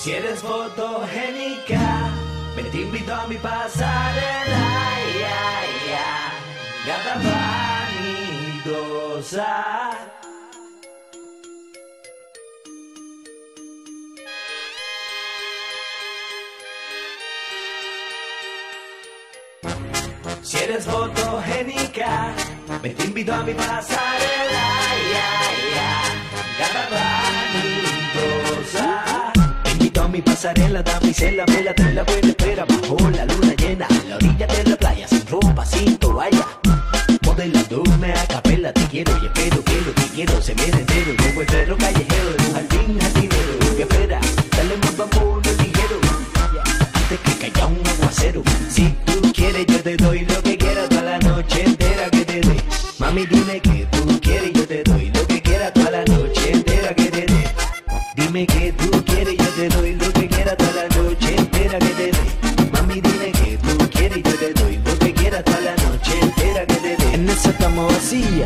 Si eres fotogénica, me te invito a mi pasarela. Ya, ya, gata vanidosa. Si eres fotogénica, me te invito a mi pasarela. Ya, ya, gata vanidosa. Te mi pasarela, damisela, me la trae la buena espera bajo la luna llena, la orilla de la playa, sin ropa, sin toalla. Modelándome a capela, te quiero y espero, quiero, te quiero, se viene entero, como el perro callejero, en un jardín jardinero, que espera, dale más vamos ligero, antes que caiga un aguacero. Si tú quieres, yo te doy lo que quieras toda la noche entera que te dé. Mami, dime que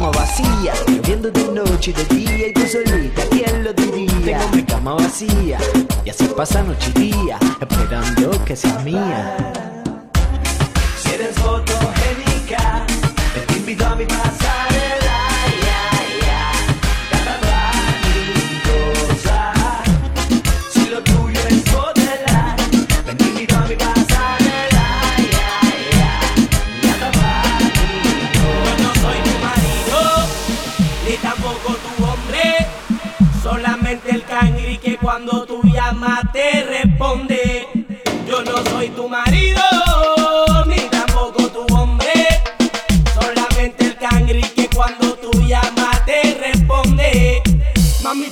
Cama vacía, lloviendo de noche y de día, y tú solita, ¿quién lo diría? Tengo mi cama vacía, y así pasa noche y día, esperando que seas mía. Si eres fotogénica, te invito a mi pasarela.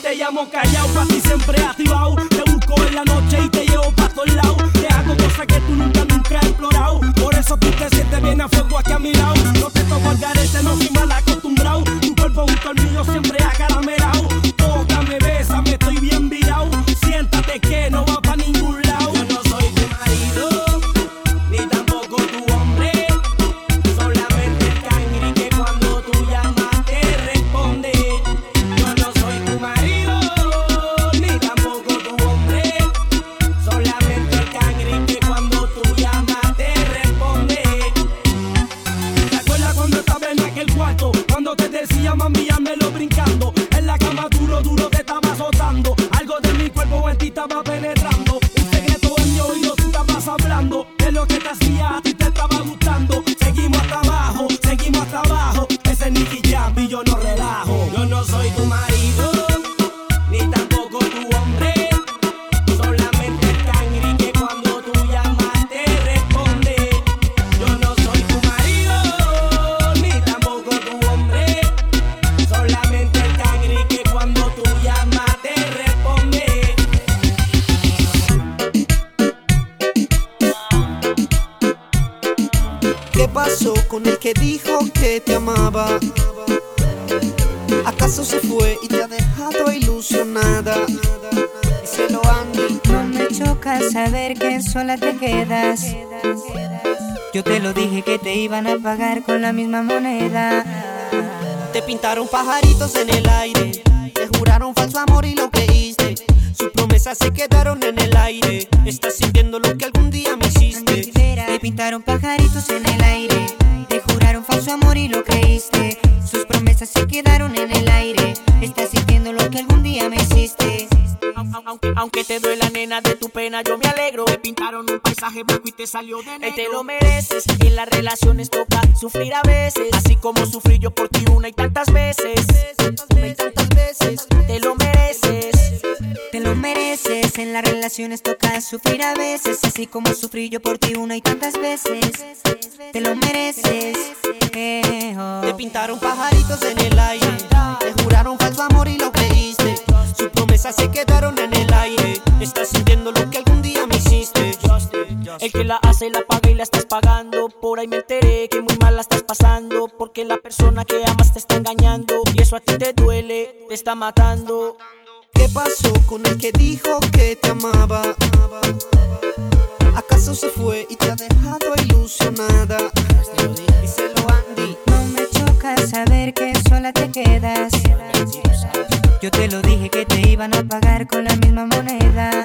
Te llamo callado, pa' ti siempre activado. Te busco en la noche y te llevo pa' todos lados. Te hago cosas que tú nunca, nunca has explorado. Por eso tú te sientes bien a fuego aquí a mi lado. No te toco al garete, no soy mal acostumbrado. Tu cuerpo junto al mío siempre iban a pagar con la misma moneda. Te pintaron pajaritos en el aire, te juraron falso amor y lo creíste. Sus promesas se quedaron en el aire. Estás sintiendo lo que algún día me hiciste. Te pintaron pajaritos en el aire, te juraron falso amor y lo creíste. Sus promesas se quedaron en el aire. Estás sintiendo lo que algún día me hiciste. Aunque, te duele nena de tu pena, yo me alegro. Me pintaron un paisaje blanco y te salió de negro. te lo mereces. En las relaciones toca sufrir a veces. Así como sufrí yo por ti una y tantas veces. Una y tantas veces. Te lo mereces. Te lo mereces. En las relaciones toca sufrir a veces. Así como sufrí yo por ti una y tantas veces. Te lo mereces. Eh, oh. Te pintaron pajaritos en el aire. El que la hace la paga y la estás pagando. Por ahí me enteré que muy mal la estás pasando. Porque la persona que amas te está engañando. Y eso a ti te duele, te está matando. ¿Qué pasó con el que dijo que te amaba? ¿Acaso se fue y te ha dejado ilusionada? Díselo Andy. No me choca saber que sola te quedas. Yo te lo dije que te iban a pagar con la misma moneda.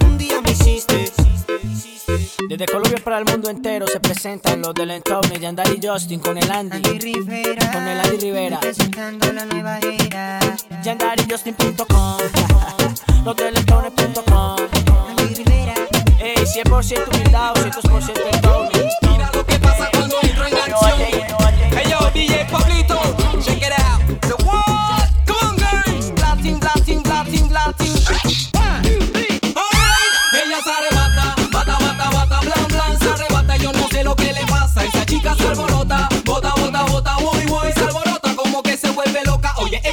Desde Colombia para el mundo entero se presentan los del Entorno, Yandari Justin con el Andy. Andy Rivera. Con el Andy Rivera. Presentando la nueva era. YandariJustin.com. los del Entorno.com. Andy Rivera. Ey, 100% humildad, 200% Entorno. Mira lo que pasa cuando entro en acción. Hey yo, DJ Pablito,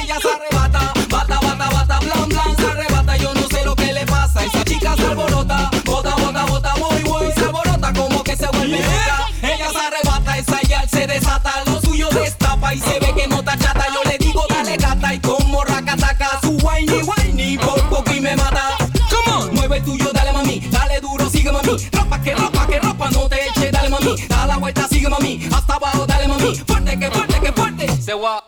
ella se arrebata, bata, bata, bata, blan, blan, se arrebata. Yo no sé lo que le pasa. Esa chica se alborota, bota, bota, bota, voy, voy, se alborota como que se vuelve loca. Ella se arrebata, esa ya se desata, lo suyo destapa y se ve que no está chata. Yo le digo, dale gata y como racataca, su whiny, whiny, por poco y me mata. Come on, mueve tuyo, dale mami, dale duro, sigue mami. Ropa que ropa que ropa, no te eche, dale mami. Da la vuelta, sigue mami, hasta abajo, dale mami. Fuerte que fuerte que fuerte. Se va.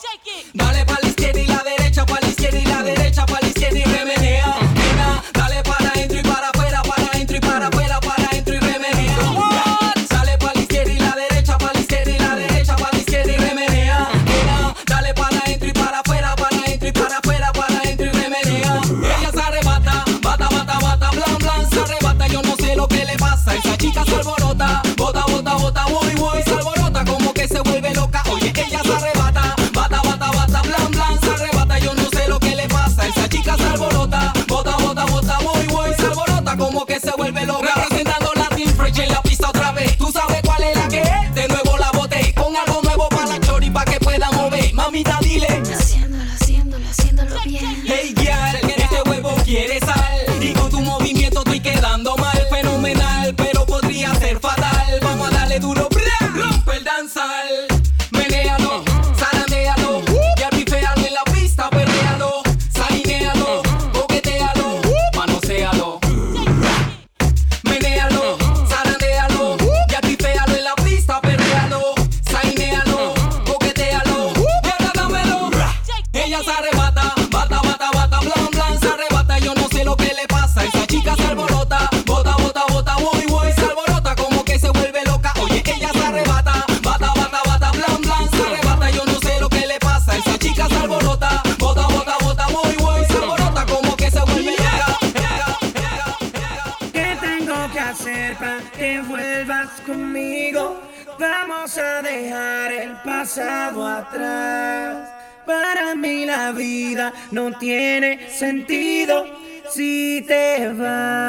No tiene sentido si te vas.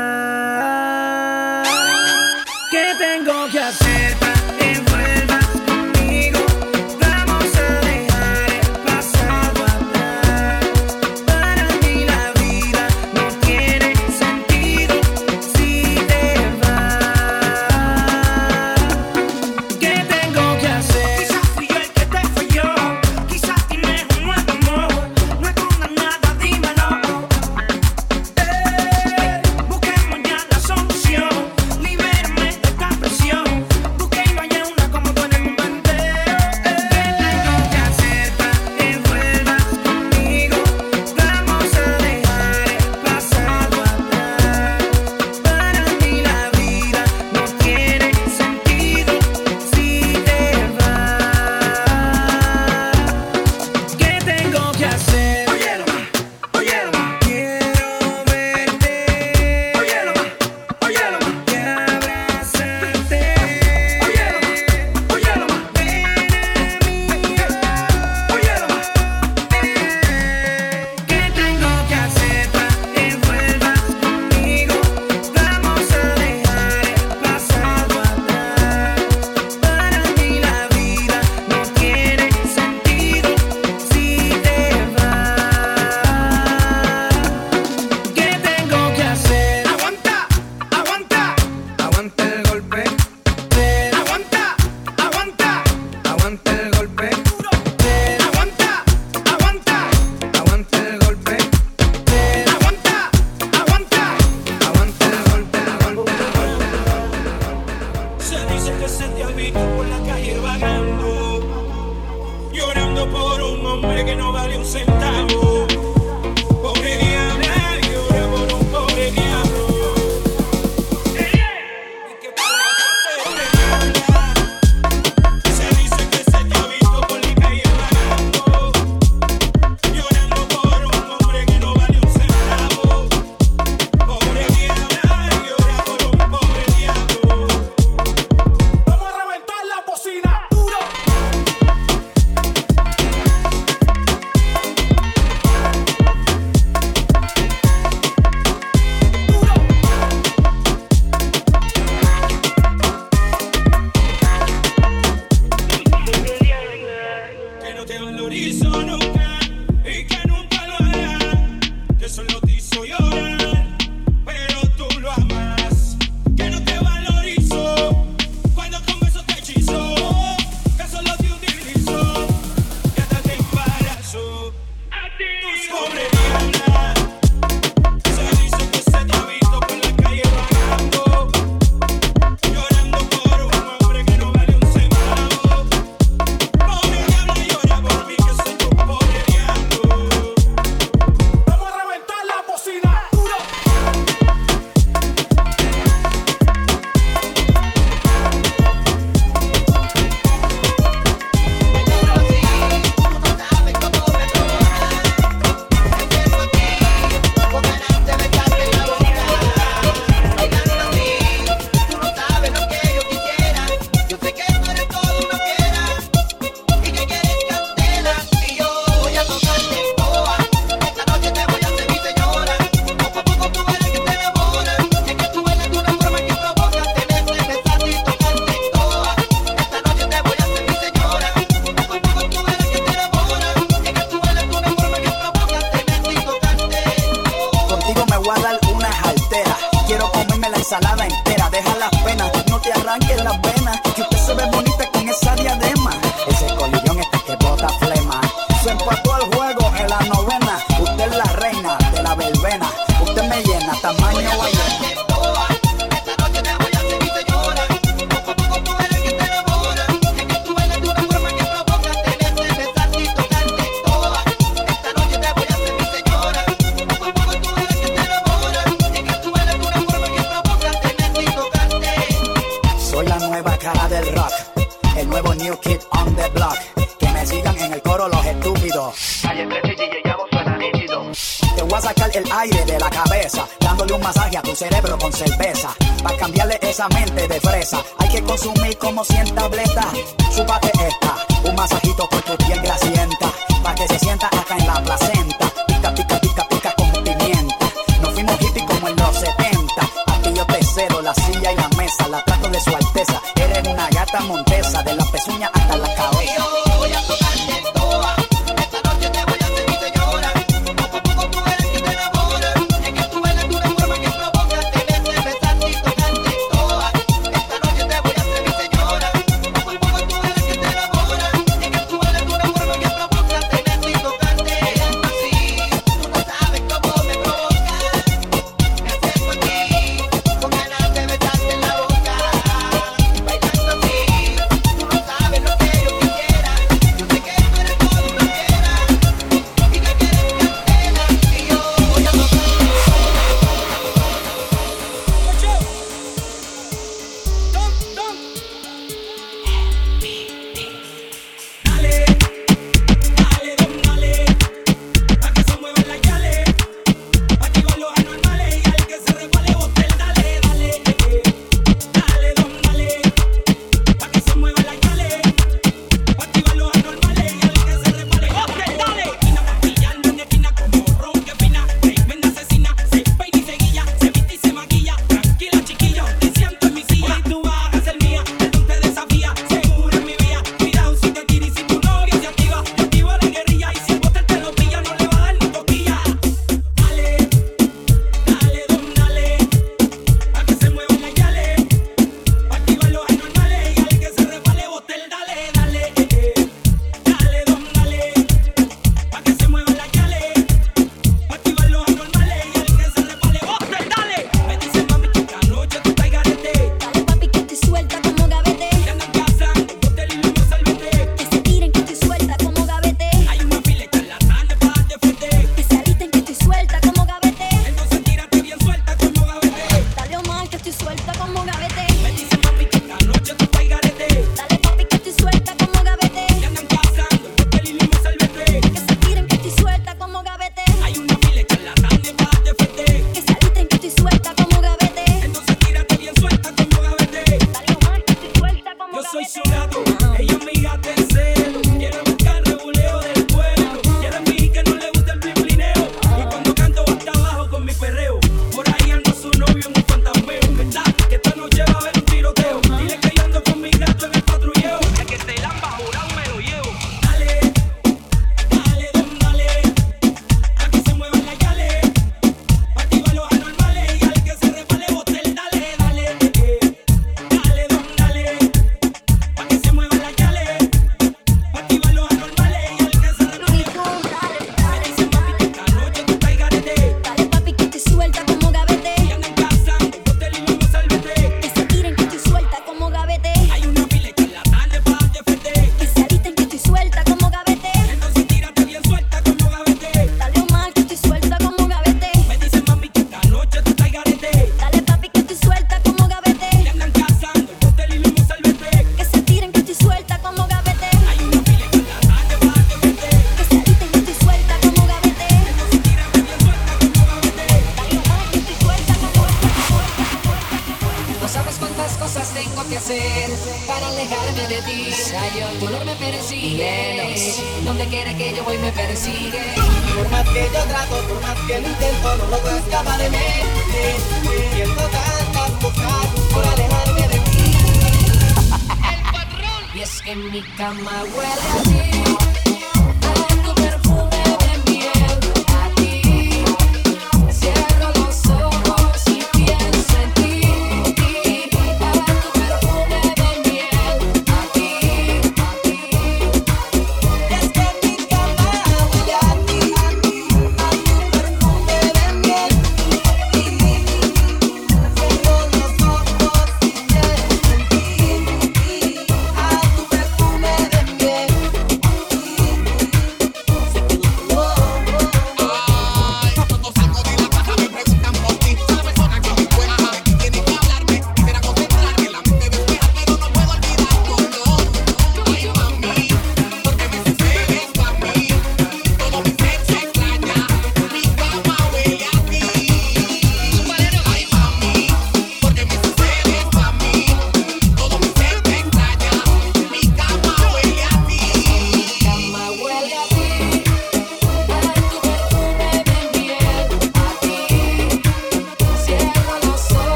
La silla y la mesa, la trato de su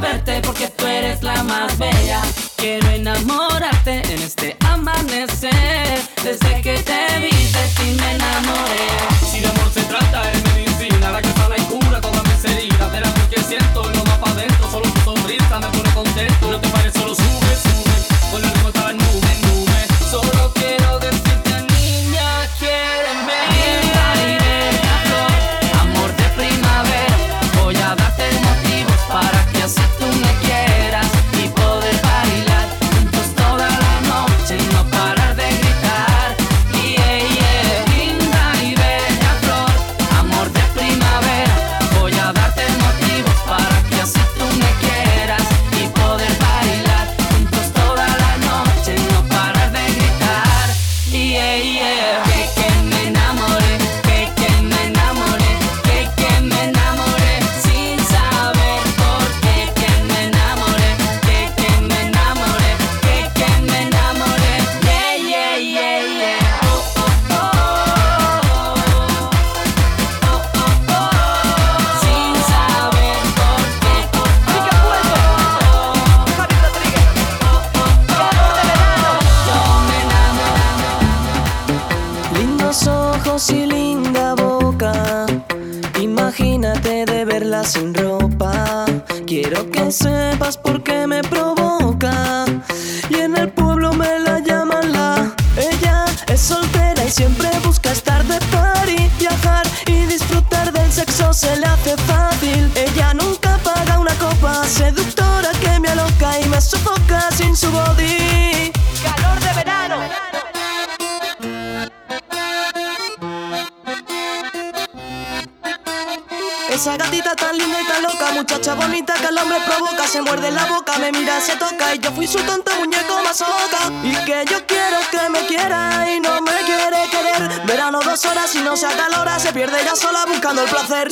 verte porque tú eres la más bella.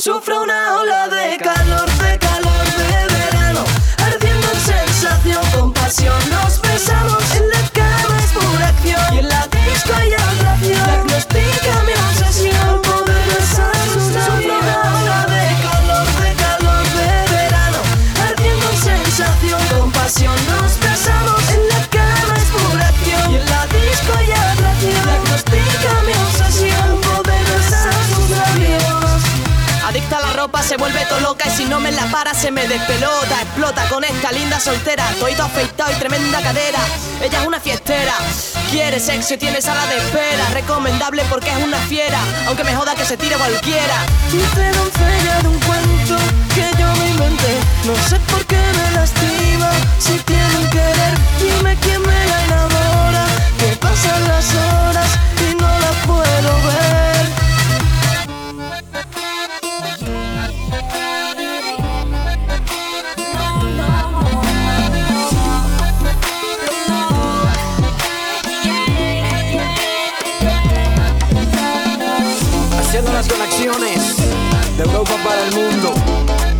sufro se vuelve todo loca y si no me la para se me despelota. Explota con esta linda soltera, toito afeitado y tremenda cadera. Ella es una fiestera, quiere sexo y tiene sala de espera. Recomendable porque es una fiera, aunque me joda que se tire cualquiera. Dice doncella de un cuento que yo me inventé. No sé por qué me lastima si tiene un querer. Dime quién me la enamora, que pasan las horas. haciendo las conexiones de Europa para el mundo.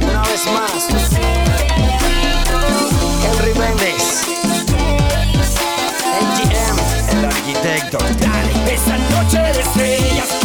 Una vez más, Henry Méndez, MGM, el arquitecto. Dale, esa noche de estrellas.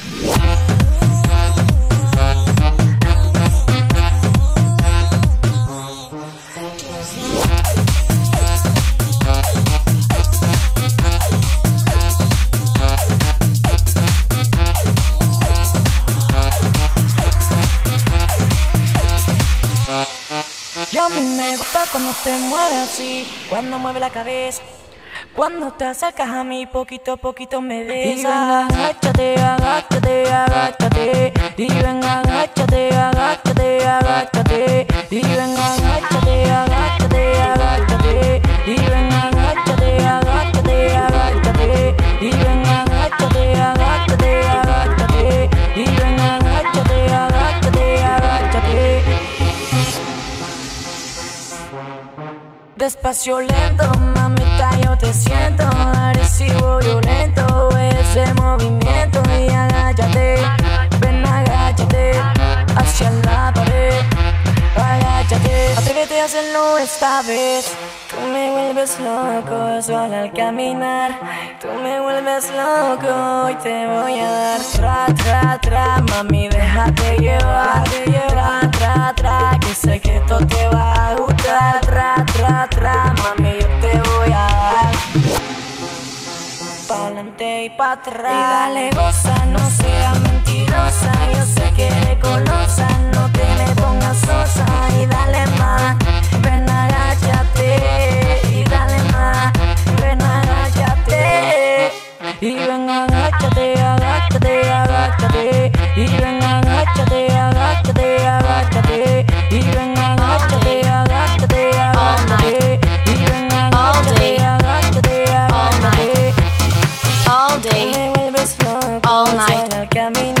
te mueve así, cuando mueve la cabeza. Cuando te acercas a mí, poquito a poquito me besas. Y venga, agáchate, agáchate, agáchate. Y venga, agáchate, agáchate, agáchate. Y venga, agáchate, agáchate, agáchate. Y venga, agáchate, agáchate, agáchate. Y venga, Despacio lento, mamita, yo te siento. Agresivo, violento ese movimiento. Y agáchate, ven agáchate hacia la pared, agáchate, atrévete a hacerlo esta vez. Tú me vuelves loco solo al caminar, tú me vuelves loco y te voy a dar. Tra tra tra, mami déjate llevar, tra tra tra, que sé que esto te va a gustar, tra tra tra, mami yo te voy a dar pa'lante y pa' atrás. Y dale goza, no seas mentirosa. Yo sé que eres colosa, no te me pongas sosa. Y dale más, ven agáchate. Y dale más, ven agáchate. Y ven agáchate, agáchate, agáchate. camino.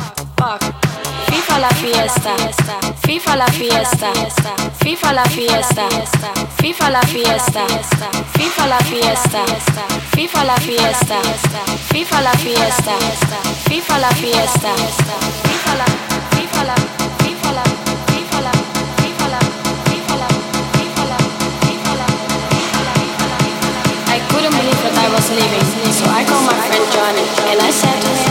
fuck. FIFA la fiesta, FIFA la fiesta, FIFA la fiesta, FIFA la fiesta, FIFA la fiesta, FIFA la fiesta, FIFA la fiesta, FIFA la fiesta, FIFA la FIFA la FIFA la I couldn't believe that I was leaving, so I called my friend Johnny and I said to him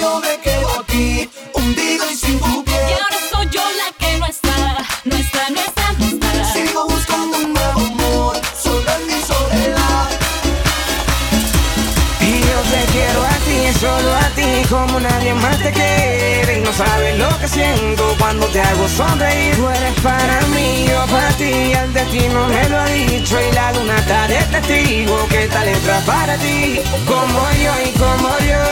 Yo me quedo aquí, hundido y sin tu piel. Y ahora soy yo la que no está No está, no está, no está Sigo buscando un nuevo amor, solo en mi soledad. Y yo te quiero a ti, solo a ti, como nadie más te quiere. Y no sabes lo que siento cuando te hago sonreír. Tú eres para mí, yo para ti, el destino me lo ha dicho. Y la luna está de testigo que esta letra para ti. Como yo y como yo,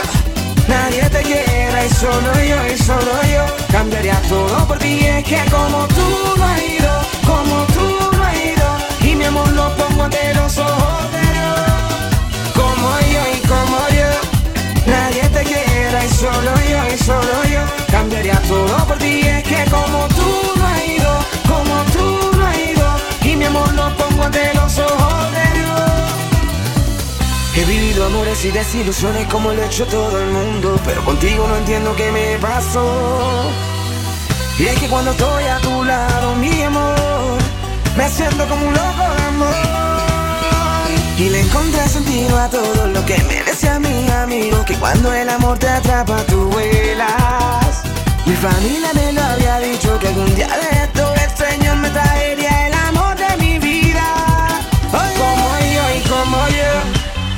nadie te quiera. Y solo yo y solo yo, cambiaría todo por ti. Es que como tú no has ido, como tú no has ido. Y mi amor lo pongo ante los ojos de Dios como yo y como yo. Nadie te quiera y solo yo y solo yo. Cambiaría todo por ti, es que como tú no has ido, como tú no has ido. Y mi amor lo pongo ante los ojos amores y desilusiones como lo ha hecho todo el mundo. Pero contigo no entiendo qué me pasó. Y es que cuando estoy a tu lado, mi amor, me siento como un loco de amor. Y le encontré sentido a todo lo que me decía mi amigo Que cuando el amor te atrapa tú vuelas Mi familia me lo había dicho Que algún día de esto el Señor me traería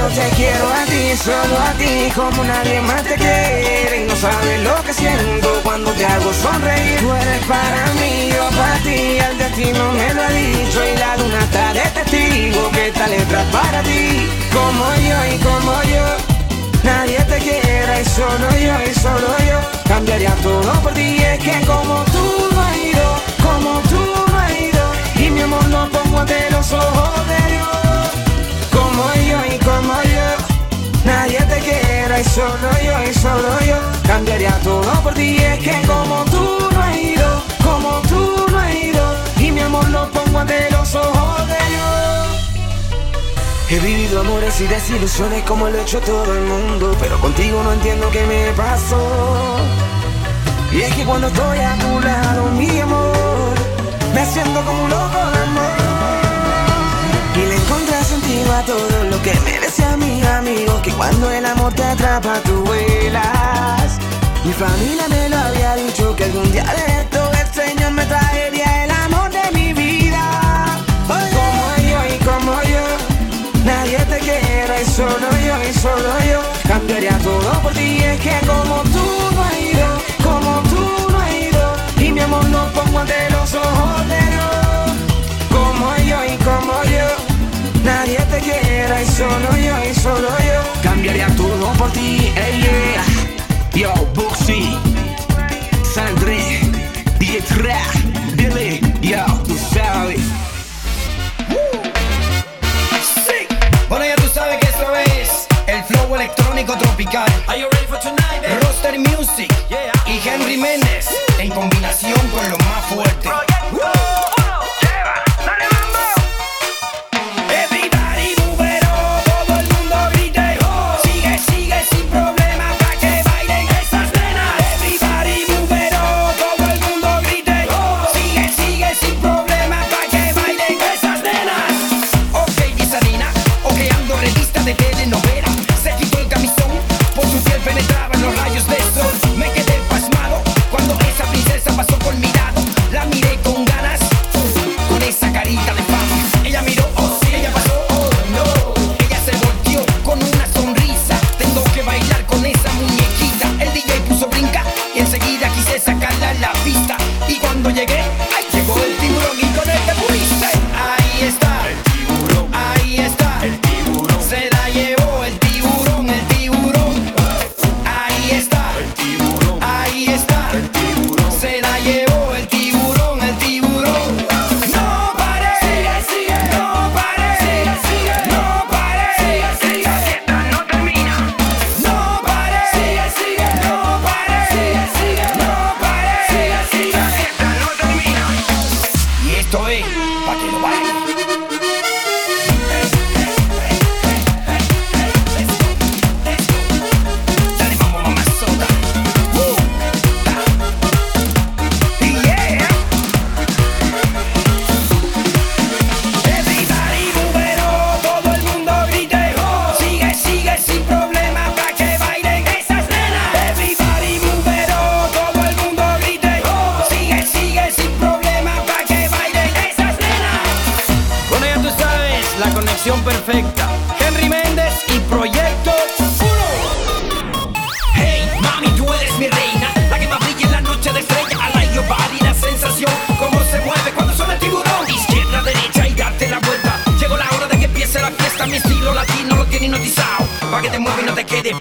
yo te quiero a ti, solo a ti Como nadie más te quiere. Y no sabes lo que siento Cuando te hago sonreír. Tú eres para mí, yo para ti El destino me lo ha dicho. Y la luna está de testigo Que esta letra para ti. Como yo y como yo Nadie te quiera y solo yo y solo yo. Cambiaría todo por ti Es que como tú no has ido Como tú no has ido Y mi amor lo pongo ante los ojos de Dios y solo yo y solo yo Cambiaría todo por ti. Es que como tú no has ido Como tú no has ido Y mi amor lo pongo ante los ojos de Dios. He vivido amores y desilusiones como lo ha hecho todo el mundo Pero contigo no entiendo qué me pasó. Y es que cuando estoy a tu lado, mi amor Me siento como un loco de amor todo lo que me decía mi amigo Que cuando el amor te atrapa tú vuelas. Mi familia me lo había dicho Que algún día de esto el Señor me traería el amor de mi vida. Como yo y como yo Nadie te quiera y solo yo y solo yo. Cambiaría todo por ti Es que como tú no has ido Como tú no has ido Y mi amor lo pongo ante los ojos de Nadie te quiera y solo yo y solo yo Cambiaría todo por ti ey, yeah. Yo, Buxi Sandré Dietra Billy Yo, tú sabes Sí. Bueno, ya tú sabes que esto es el flow electrónico tropical. Are you ready for tonight? Roster Music y Henry Méndez en combinación con lo más fuerte. Que te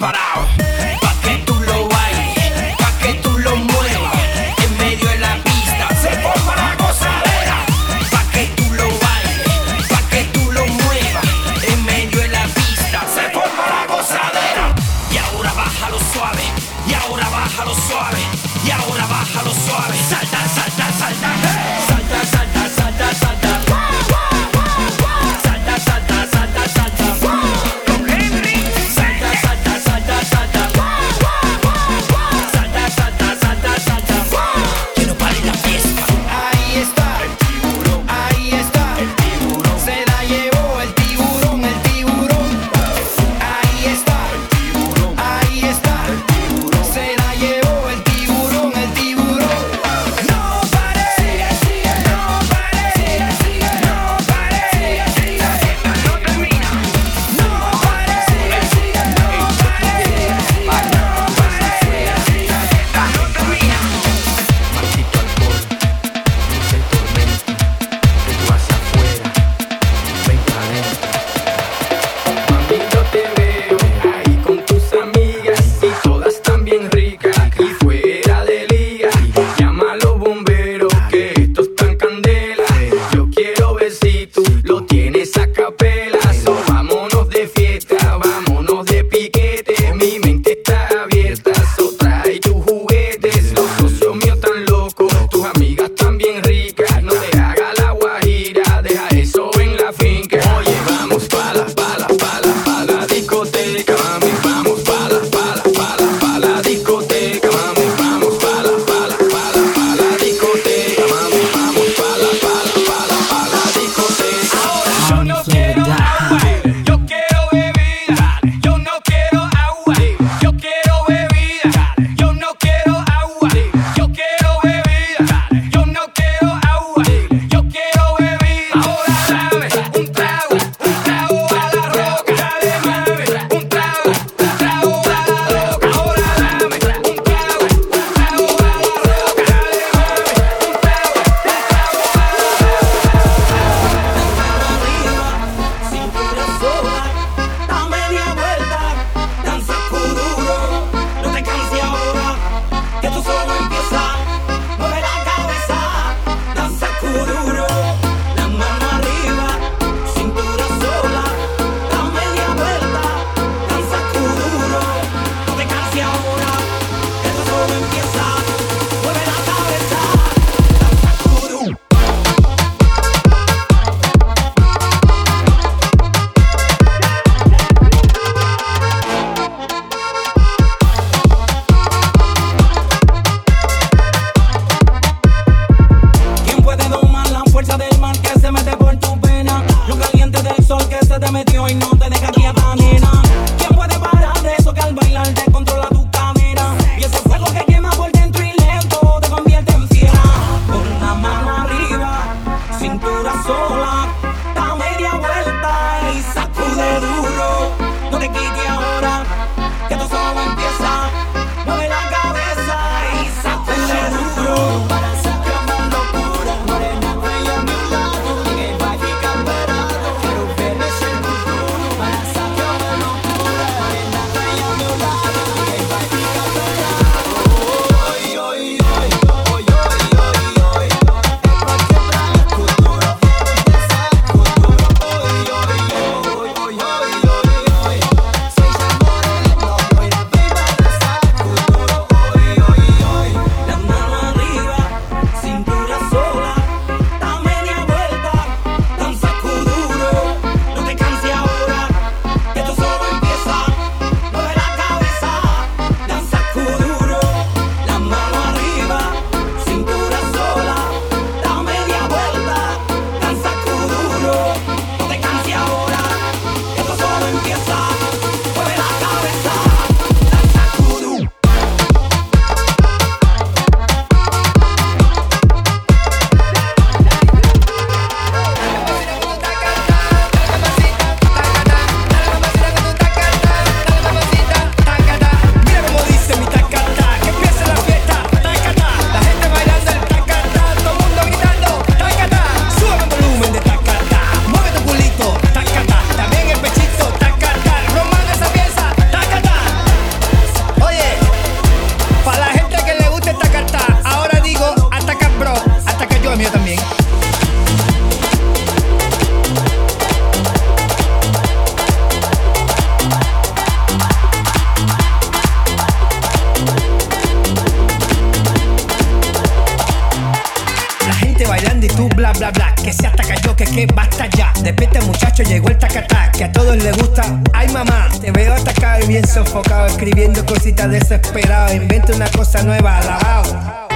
llegó el tacatac, que a todos les gusta. Ay mamá, te veo atacado y bien sofocado, escribiendo cositas desesperadas. Inventa una cosa nueva, alabado.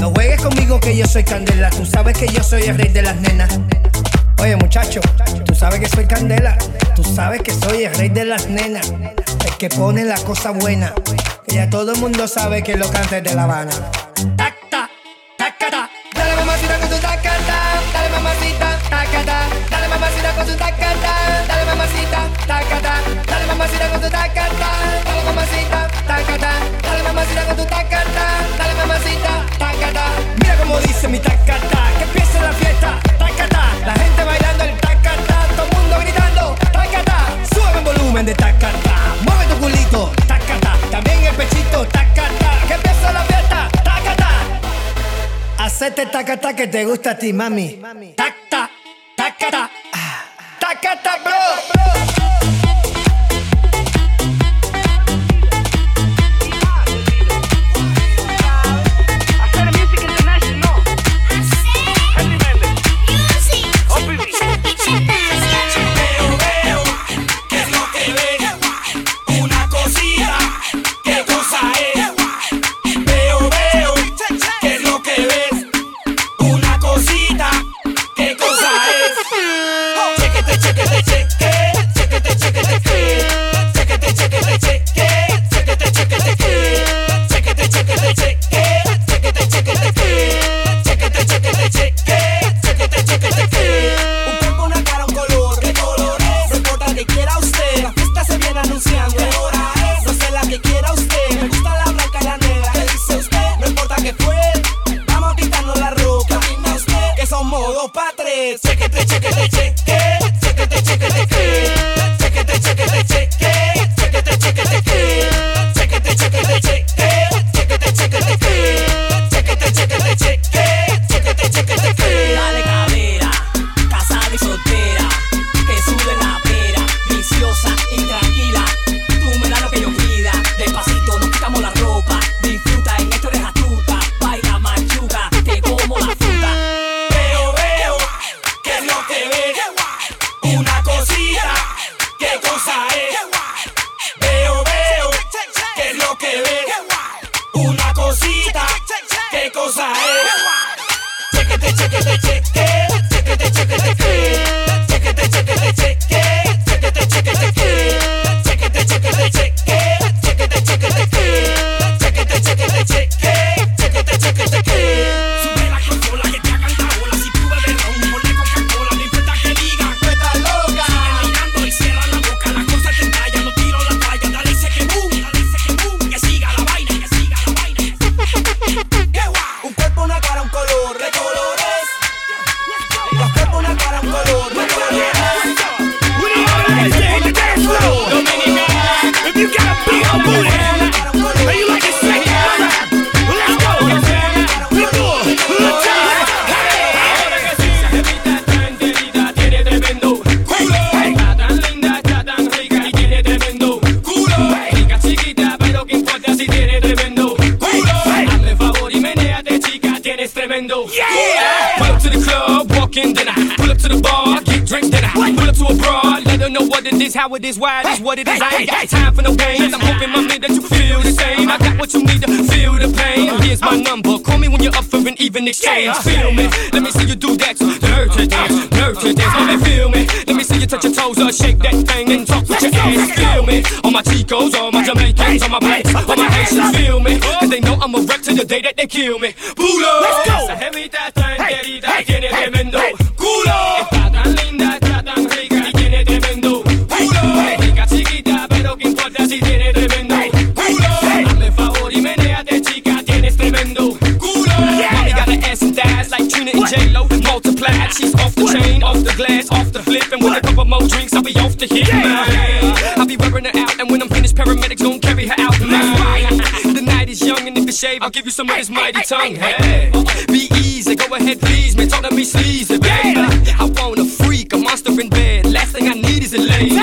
No juegues conmigo que yo soy candela. Tú sabes que yo soy el rey de las nenas. Oye, muchacho, tú sabes que soy candela. Tú sabes que soy el rey de las nenas. El que pone la cosa buena. Que ya todo el mundo sabe que lo cante de La Habana. taca, taca, que te gusta a ti, mami. what it is. Hey. live. And with a couple more drinks, I'll be off the hit, man. I'll be wearing her out, and when I'm finished, paramedics gon' carry her out, man. The night is young, and if it's shave, I'll give you some of this mighty tongue. Hey, be easy, go ahead, please, man. Talk to me sleazy, baby. I want a freak, a monster in bed. Last thing I need is a lady.